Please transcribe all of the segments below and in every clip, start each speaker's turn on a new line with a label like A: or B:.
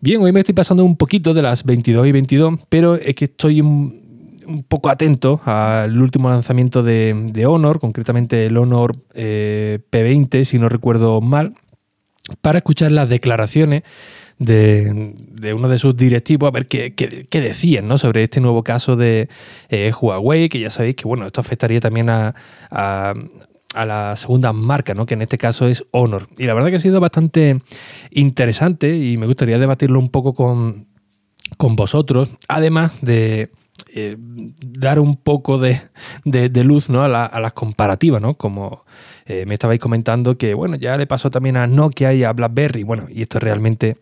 A: Bien, hoy me estoy pasando un poquito de las 22 y 22, pero es que estoy un, poco atento al último lanzamiento de, Honor, concretamente el Honor eh, P20, si no recuerdo mal, para escuchar las declaraciones de, uno de sus directivos a ver qué, decían ¿no? sobre este nuevo caso de eh, Huawei, que ya sabéis que bueno, esto afectaría también a la segunda marca, ¿no? que en este caso es Honor. Y la verdad que ha sido bastante interesante y me gustaría debatirlo un poco con, vosotros, además de eh, dar un poco de, luz ¿no? a, las comparativas, ¿no? como eh, me estabais comentando que bueno, ya le pasó también a Nokia y a BlackBerry, bueno, y esto realmente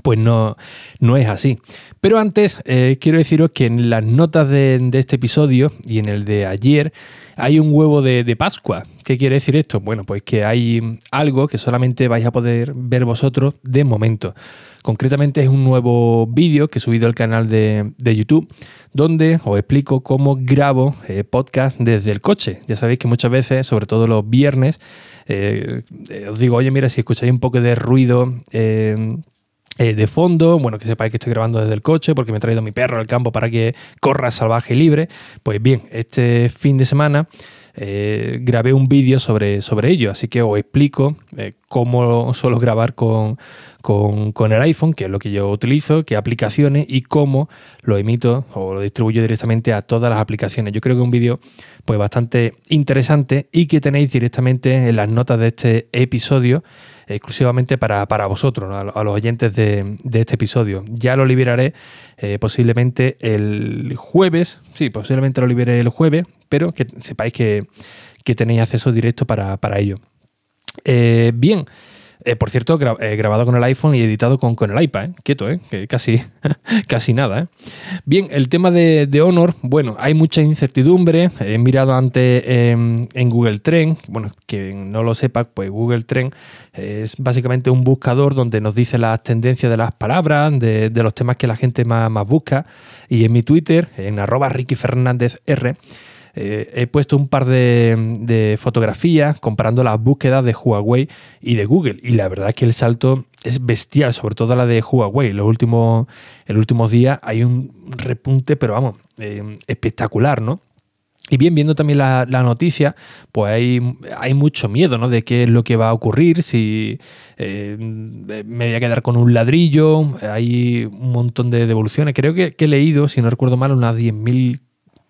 A: pues no, no es así. Pero antes eh, quiero deciros que en las notas de, este episodio y en el de ayer hay un huevo de, Pascua. ¿Qué quiere decir esto? Bueno, pues que hay algo que solamente vais a poder ver vosotros de momento. Concretamente es un nuevo vídeo que he subido al canal de, YouTube donde os explico cómo grabo eh, podcast desde el coche. Ya sabéis que muchas veces, sobre todo los viernes, eh, os digo, oye, mira, si escucháis un poco de ruido eh, de fondo, bueno, que sepáis que estoy grabando desde el coche porque me he traído mi perro al campo para que corra salvaje y libre. Pues bien, este fin de semana eh, grabé un vídeo sobre, sobre ello, así que os explico eh, cómo suelo grabar con, con, el iPhone, que es lo que yo utilizo, qué aplicaciones y cómo lo emito o lo distribuyo directamente a todas las aplicaciones. Yo creo que es un vídeo pues bastante interesante y que tenéis directamente en las notas de este episodio exclusivamente para, vosotros, a, los oyentes de, este episodio. Ya lo liberaré eh, posiblemente el jueves, sí, posiblemente lo liberé el jueves, pero que sepáis que, tenéis acceso directo para, ello. Eh, bien, eh, por cierto, eh, grabado con el iPhone y editado con, con el iPad, ¿eh? quieto, que casi, casi nada. Bien, el tema de, Honor, bueno, hay mucha incertidumbre. He mirado antes en Google Trend, bueno, que no lo sepa, pues Google Trend es básicamente un buscador donde nos dice las tendencias de las palabras, de, los temas que la gente más, más busca. Y en mi Twitter, en arroba Ricky Fernández R, eh, he puesto un par de, fotografías comparando las búsquedas de Huawei y de Google. Y la verdad es que el salto es bestial, sobre todo la de Huawei. Los últimos, el últimos días hay un repunte, pero vamos, eh, espectacular, ¿no? Y bien, viendo también la, noticia, pues hay, hay, mucho miedo, ¿no? De qué es lo que va a ocurrir, si eh, me voy a quedar con un ladrillo, hay un montón de devoluciones. Creo que, que he leído, si no recuerdo mal, unas 10.000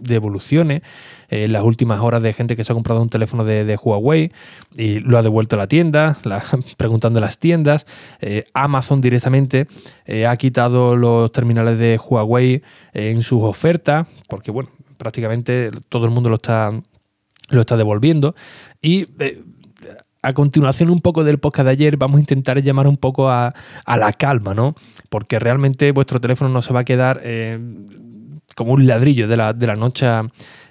A: devoluciones en eh, las últimas horas de gente que se ha comprado un teléfono de, Huawei y lo ha devuelto a la tienda, preguntando en las tiendas. Eh, Amazon directamente eh, ha quitado los terminales de Huawei en sus ofertas, porque bueno, prácticamente todo el mundo lo está, lo está devolviendo. Y a continuación un poco del podcast de ayer vamos a intentar llamar un poco a, la calma, ¿no? Porque realmente vuestro teléfono no se va a quedar como un ladrillo de la, de la noche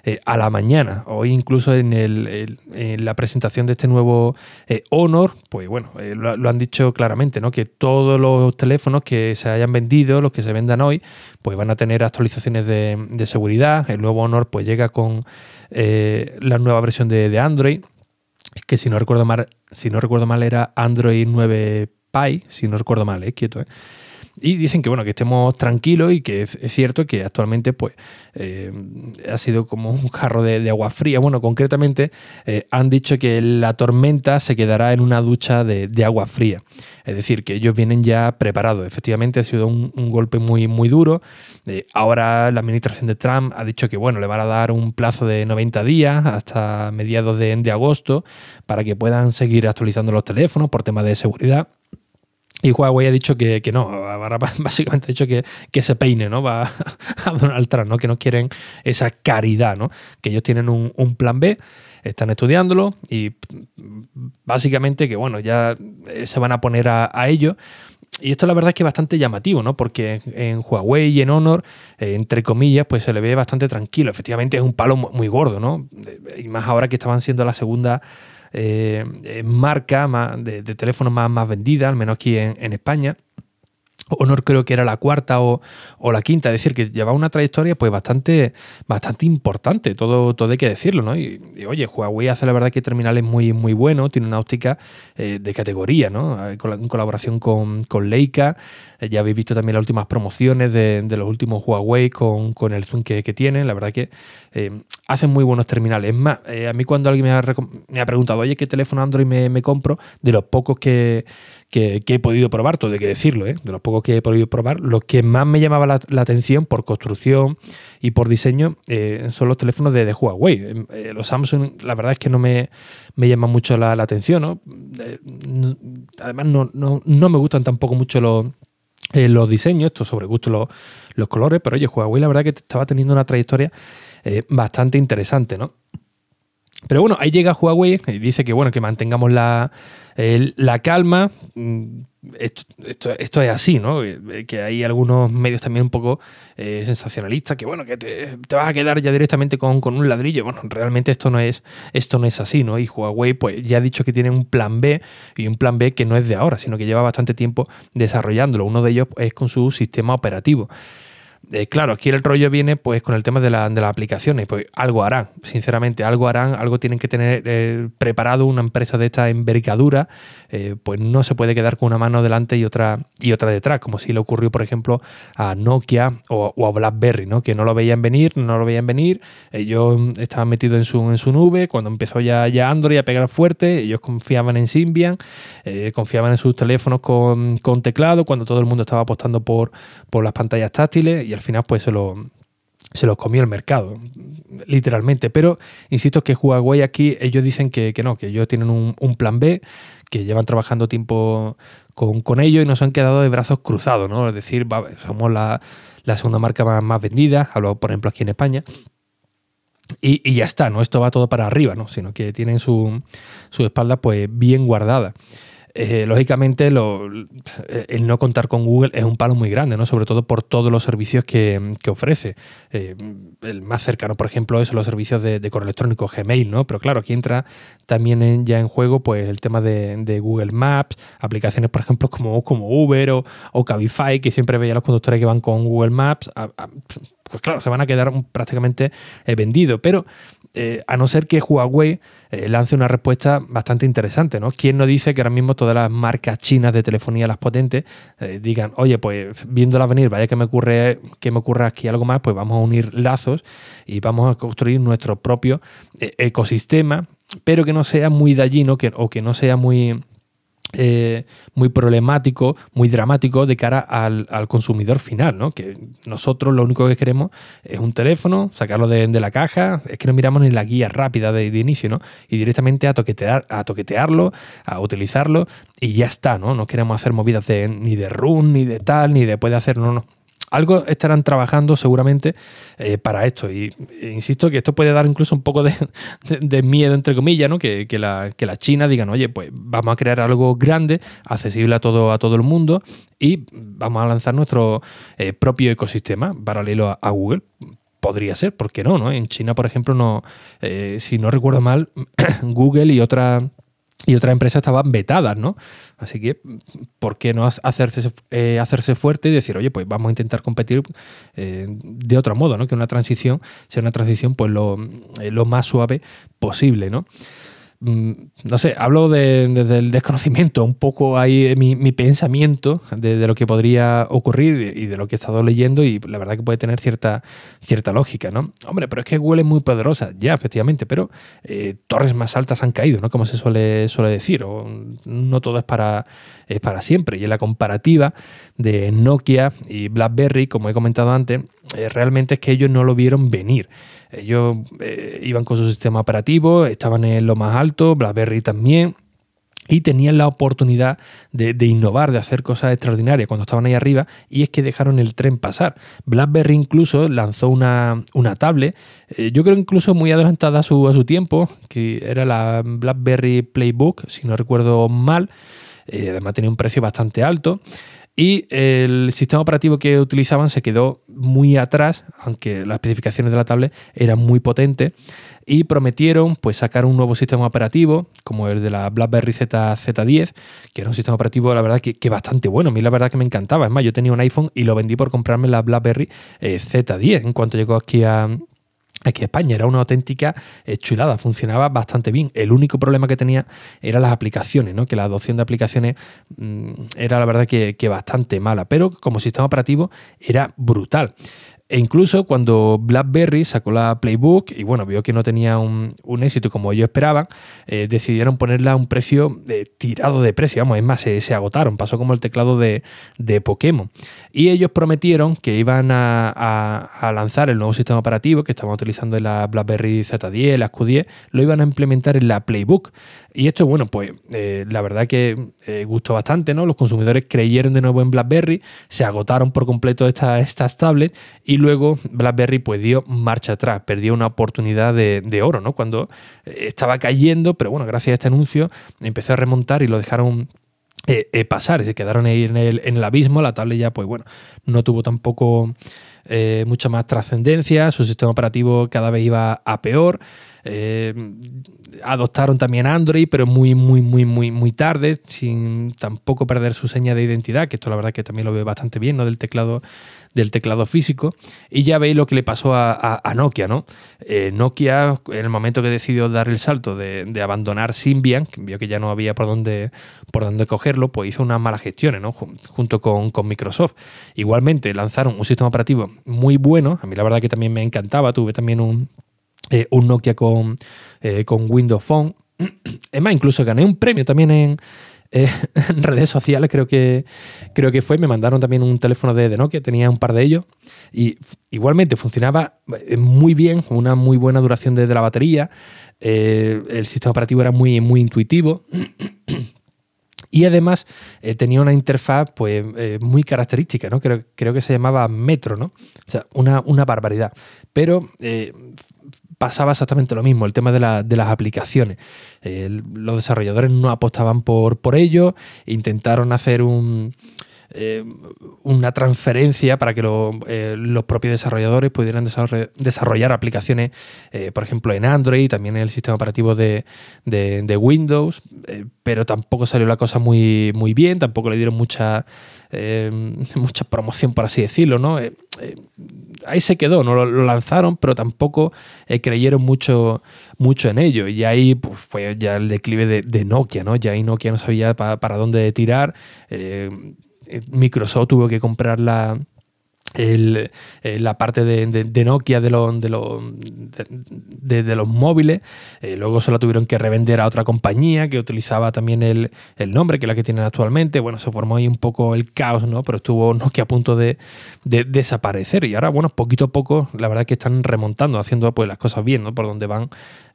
A: eh, a la mañana. Hoy incluso en, el, en, la presentación de este nuevo eh, Honor, pues bueno, eh, lo, han dicho claramente, ¿no? Que todos los teléfonos que se hayan vendido, los que se vendan hoy, pues van a tener actualizaciones de, de seguridad. El nuevo Honor pues llega con la nueva versión de, de, Android, que si no recuerdo mal, si no recuerdo mal era Android 9 Pie, si no recuerdo mal, eh, quieto, eh. Y dicen que bueno, que estemos tranquilos y que es, cierto que actualmente pues eh, ha sido como un jarro de, agua fría. Bueno, concretamente eh, han dicho que la tormenta se quedará en una ducha de, agua fría. Es decir, que ellos vienen ya preparados. Efectivamente ha sido un, golpe muy, muy duro. Eh, ahora la administración de Trump ha dicho que bueno, le van a dar un plazo de 90 días hasta mediados de, de agosto para que puedan seguir actualizando los teléfonos por temas de seguridad. Y Huawei ha dicho que, no, básicamente ha dicho que, que, se peine, ¿no? Va a Donald Trump, ¿no? Que no quieren esa caridad, ¿no? Que ellos tienen un, plan B, están estudiándolo y básicamente que, bueno, ya eh, se van a poner a, ello. y esto la verdad es que es bastante llamativo, ¿no? Porque en Huawei y en Honor, eh, entre comillas, pues se le ve bastante tranquilo. Efectivamente es un palo muy gordo, ¿no? Y más ahora que estaban siendo la segunda eh, marca de, teléfonos más, vendida, al menos aquí en España. Honor creo que era la cuarta o, la quinta, es decir, que llevaba una trayectoria pues bastante, bastante importante, todo, todo hay que decirlo, ¿no? Y, oye, Huawei hace la verdad que terminales muy, muy bueno, tiene una óptica eh, de categoría, ¿no? Eh, en colaboración con, Leica, eh, ya habéis visto también las últimas promociones de, los últimos Huawei con, el zoom que, tienen, la verdad que hacen muy buenos terminales. Es más, a mí cuando alguien me ha, preguntado, oye, ¿qué teléfono Android me compro? De los pocos que que, he podido probar, todo hay que decirlo, ¿eh? de los pocos que he podido probar, lo que más me llamaba la, atención por construcción y por diseño eh, son los teléfonos de, Huawei. Eh, eh, los Samsung, la verdad es que no me, me llaman mucho la, atención, ¿no? además, no, no, me gustan tampoco mucho los, los diseños, esto sobre gusto los, los colores, pero oye, Huawei la verdad que estaba teniendo una trayectoria bastante interesante, ¿no? Pero bueno, ahí llega Huawei y dice que bueno, que mantengamos la, la calma. Mm, esto, es así, ¿no? Que hay algunos medios también un poco eh, sensacionalistas que, bueno, que te, vas a quedar ya directamente con, un ladrillo. Bueno, realmente esto no es, esto no es así, ¿no? Y Huawei, pues ya ha dicho que tiene un plan B y un plan B que no es de ahora, sino que lleva bastante tiempo desarrollándolo. Uno de ellos es con su sistema operativo. Eh, claro, aquí el rollo viene pues con el tema de, la, de, las aplicaciones, pues algo harán, sinceramente, algo harán, algo tienen que tener eh, preparado una empresa de esta envergadura, eh, pues no se puede quedar con una mano delante y otra, y otra detrás, como si le ocurrió, por ejemplo, a Nokia o, a BlackBerry, ¿no? que no lo veían venir, no lo veían venir, ellos estaban metidos en su, en su nube, cuando empezó ya, ya Android a pegar fuerte, ellos confiaban en Symbian, confiaban en sus teléfonos con, con, teclado, cuando todo el mundo estaba apostando por, por las pantallas táctiles, y final pues se lo, se los comió el mercado, literalmente. Pero insisto que Huawei aquí, ellos dicen que, no, que ellos tienen un, plan B, que llevan trabajando tiempo con, con ellos y nos han quedado de brazos cruzados, ¿no? Es decir, somos la, segunda marca más, vendida, hablo por ejemplo aquí en España. Y, ya está, ¿no? Esto va todo para arriba, ¿no? Sino que tienen su, su espalda pues bien guardada. Eh, lógicamente eh, el no contar con Google es un palo muy grande, ¿no? sobre todo por todos los servicios que, ofrece. Eh, el más cercano, por ejemplo, es los servicios de, correo electrónico Gmail, ¿no? pero claro, aquí entra también ya en juego pues, el tema de, Google Maps, aplicaciones, por ejemplo, como, como Uber o, o Cabify, que siempre veía a los conductores que van con Google Maps. pues claro, se van a quedar prácticamente vendidos, pero a no ser que Huawei eh, lance una respuesta bastante interesante, ¿no? ¿Quién no dice que ahora mismo todas las marcas chinas de telefonía, las potentes, eh, digan, oye, pues viéndola venir, vaya que me ocurre, que me ocurra aquí algo más, pues vamos a unir lazos y vamos a construir nuestro propio eh, ecosistema, pero que no sea muy dallino que, o que no sea muy eh, muy problemático, muy dramático de cara al, consumidor final, ¿no? Que nosotros lo único que queremos es un teléfono, sacarlo de, la caja, es que no miramos ni la guía rápida de, inicio, ¿no? Y directamente a, toquetear, a toquetearlo, a utilizarlo y ya está, ¿no? No queremos hacer movidas ni de run, ni de tal, ni de puede hacer, no, no algo estarán trabajando seguramente eh, para esto. Y e insisto que esto puede dar incluso un poco de, miedo, entre comillas, ¿no? Que, la, China digan, oye, pues vamos a crear algo grande, accesible a todo, a todo el mundo y vamos a lanzar nuestro eh, propio ecosistema paralelo a, Google podría ser, ¿por qué no? no? En China, por ejemplo, no, eh, si no recuerdo mal, Google y otras y otras empresas estaban vetadas, ¿no? Así que, ¿por qué no hacerse, eh, hacerse fuerte y decir, oye, pues vamos a intentar competir eh, de otro modo, ¿no? Que una transición sea una transición pues lo, eh, lo más suave posible, ¿no? Mm, no sé, hablo desde el desconocimiento, un poco ahí mi, mi pensamiento de, lo que podría ocurrir y de lo que he estado leyendo y la verdad que puede tener cierta, cierta lógica, ¿no? Hombre, pero es que Google es muy poderosa, ya, efectivamente, pero eh, torres más altas han caído, ¿no? Como se suele, suele decir, o no todo es para, es para siempre. Y en la comparativa de Nokia y BlackBerry, como he comentado antes, eh, realmente es que ellos no lo vieron venir. Ellos eh, iban con su sistema operativo, estaban en lo más alto, BlackBerry también, y tenían la oportunidad de, innovar, de hacer cosas extraordinarias cuando estaban ahí arriba, y es que dejaron el tren pasar. BlackBerry incluso lanzó una, una tablet, eh, yo creo incluso muy adelantada a su, a su tiempo, que era la BlackBerry Playbook, si no recuerdo mal, además tenía un precio bastante alto. Y el sistema operativo que utilizaban se quedó muy atrás, aunque las especificaciones de la tablet eran muy potentes, y prometieron pues, sacar un nuevo sistema operativo, como el de la BlackBerry Z, Z10, que era un sistema operativo, la verdad, que, bastante bueno. A mí la verdad que me encantaba. Es más, yo tenía un iPhone y lo vendí por comprarme la BlackBerry eh, Z10 en cuanto llegó aquí a, Aquí España era una auténtica eh, chulada, funcionaba bastante bien. El único problema que tenía eran las aplicaciones, ¿no? que la adopción de aplicaciones mm, era la verdad que, bastante mala, pero como sistema operativo era brutal. E incluso cuando BlackBerry sacó la Playbook y bueno, vio que no tenía un, éxito como ellos esperaban, eh, decidieron ponerla a un precio eh, tirado de precio. Vamos, es más, se, agotaron. Pasó como el teclado de, Pokémon. Y ellos prometieron que iban a, lanzar el nuevo sistema operativo que estaban utilizando en la BlackBerry Z10, la Q10, lo iban a implementar en la Playbook. Y esto, bueno, pues eh, la verdad que gustó bastante, ¿no? Los consumidores creyeron de nuevo en BlackBerry, se agotaron por completo estas tablets y luego BlackBerry pues dio marcha atrás, perdió una oportunidad de, oro, ¿no? Cuando eh, estaba cayendo, pero bueno, gracias a este anuncio empezó a remontar y lo dejaron eh, eh, pasar, se quedaron ahí en el, en el, abismo, la tablet ya pues bueno, no tuvo tampoco mucha más trascendencia, su sistema operativo cada vez iba a peor. Adoptaron también Android, pero muy, muy, muy, muy, muy tarde, sin tampoco perder su seña de identidad, que esto la verdad que también lo veo bastante bien, ¿no? Del teclado del teclado físico. Y ya veis lo que le pasó a, Nokia, ¿no? Eh, Nokia, en el momento que decidió dar el salto de, abandonar Symbian, vio que ya no había por dónde, por dónde cogerlo, pues hizo unas malas gestiones, ¿no? Junto con, Microsoft. Igualmente lanzaron un sistema operativo muy bueno. A mí la verdad que también me encantaba. Tuve también un, eh, un Nokia con, eh, con Windows Phone. Es más, incluso gané un premio también en, eh, en redes sociales, creo que, creo que fue. Me mandaron también un teléfono de, Nokia, tenía un par de ellos. Y igualmente funcionaba muy bien, una muy buena duración de, la batería. El sistema operativo era muy, muy intuitivo. Y además tenía una interfaz pues, muy característica, ¿no? Creo, creo, que se llamaba Metro, ¿no? O sea, una, una barbaridad. Pero pasaba exactamente lo mismo, el tema de, las aplicaciones. los desarrolladores no apostaban por, por ello, intentaron hacer un, eh, una transferencia para que eh, los propios desarrolladores pudieran desarrollar, aplicaciones, eh, por ejemplo, en Android, también en el sistema operativo de, Windows, pero tampoco salió la cosa muy, muy bien, tampoco le dieron mucha, mucha promoción, por así decirlo, ¿no? ahí se quedó, no lo, lanzaron, pero tampoco creyeron mucho, mucho en ello. Y ahí pues, fue ya el declive de, Nokia, ¿no? Ya ahí Nokia no sabía para dónde tirar. Microsoft tuvo que comprar la, eh, la parte de, Nokia de, los de, de, los móviles. Eh, luego se la tuvieron que revender a otra compañía que utilizaba también el, nombre, que es la que tienen actualmente. Bueno, se formó ahí un poco el caos, ¿no? Pero estuvo Nokia a punto de, desaparecer. Y ahora, bueno, poquito a poco, la verdad es que están remontando, haciendo pues las cosas bien, ¿no? Por donde van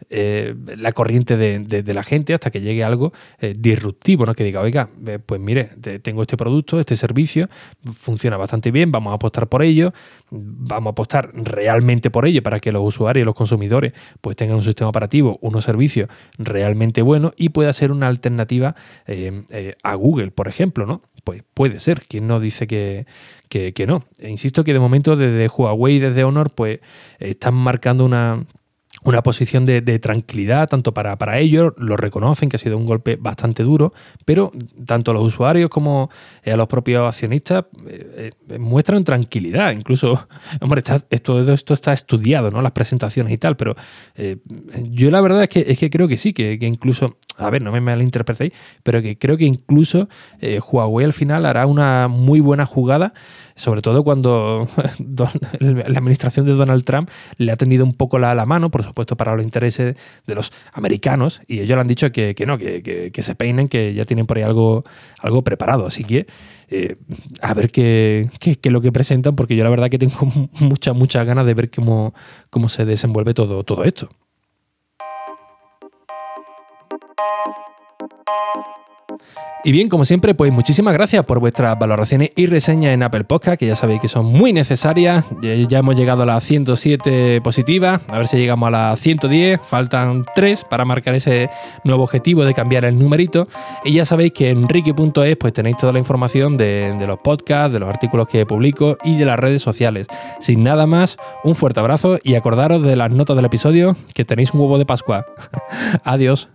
A: eh, la corriente de, la gente hasta que llegue algo disruptivo, ¿no? Que diga, oiga, pues mire, tengo este producto, este servicio, funciona bastante bien, vamos a apostar por ello, vamos a apostar realmente por ello para que los usuarios, los consumidores, pues tengan un sistema operativo, unos servicios realmente buenos y pueda ser una alternativa eh, eh, a Google, por ejemplo, ¿no? Pues puede ser, quien no dice que, que, no. E insisto que de momento desde Huawei y desde Honor, pues están marcando una, una posición de, tranquilidad tanto para, para, ellos, lo reconocen que ha sido un golpe bastante duro, pero tanto los usuarios como a los propios accionistas eh, eh, muestran tranquilidad. Incluso, hombre, esto, esto está estudiado, ¿no? Las presentaciones y tal, pero eh, yo la verdad es que, es que creo que sí, que, que, incluso, a ver, no me malinterpretéis, pero que creo que incluso Huawei al final hará una muy buena jugada sobre todo cuando la administración de Donald Trump le ha tendido un poco la, la, mano, por supuesto, para los intereses de los americanos, y ellos le han dicho que, no, que, se peinen, que ya tienen por ahí algo, algo preparado. Así que eh, a ver qué, qué, es lo que presentan, porque yo la verdad que tengo muchas, muchas ganas de ver cómo, cómo se desenvuelve todo, todo esto. Y bien, como siempre, pues muchísimas gracias por vuestras valoraciones y reseñas en Apple Podcast, que ya sabéis que son muy necesarias. Ya hemos llegado a las 107 positivas, a ver si llegamos a las 110, faltan 3 para marcar ese nuevo objetivo de cambiar el numerito. Y ya sabéis que en ricky.es pues tenéis toda la información de, de los podcasts, de los artículos que publico y de las redes sociales. Sin nada más, un fuerte abrazo y acordaros de las notas del episodio que tenéis un huevo de Pascua. Adiós.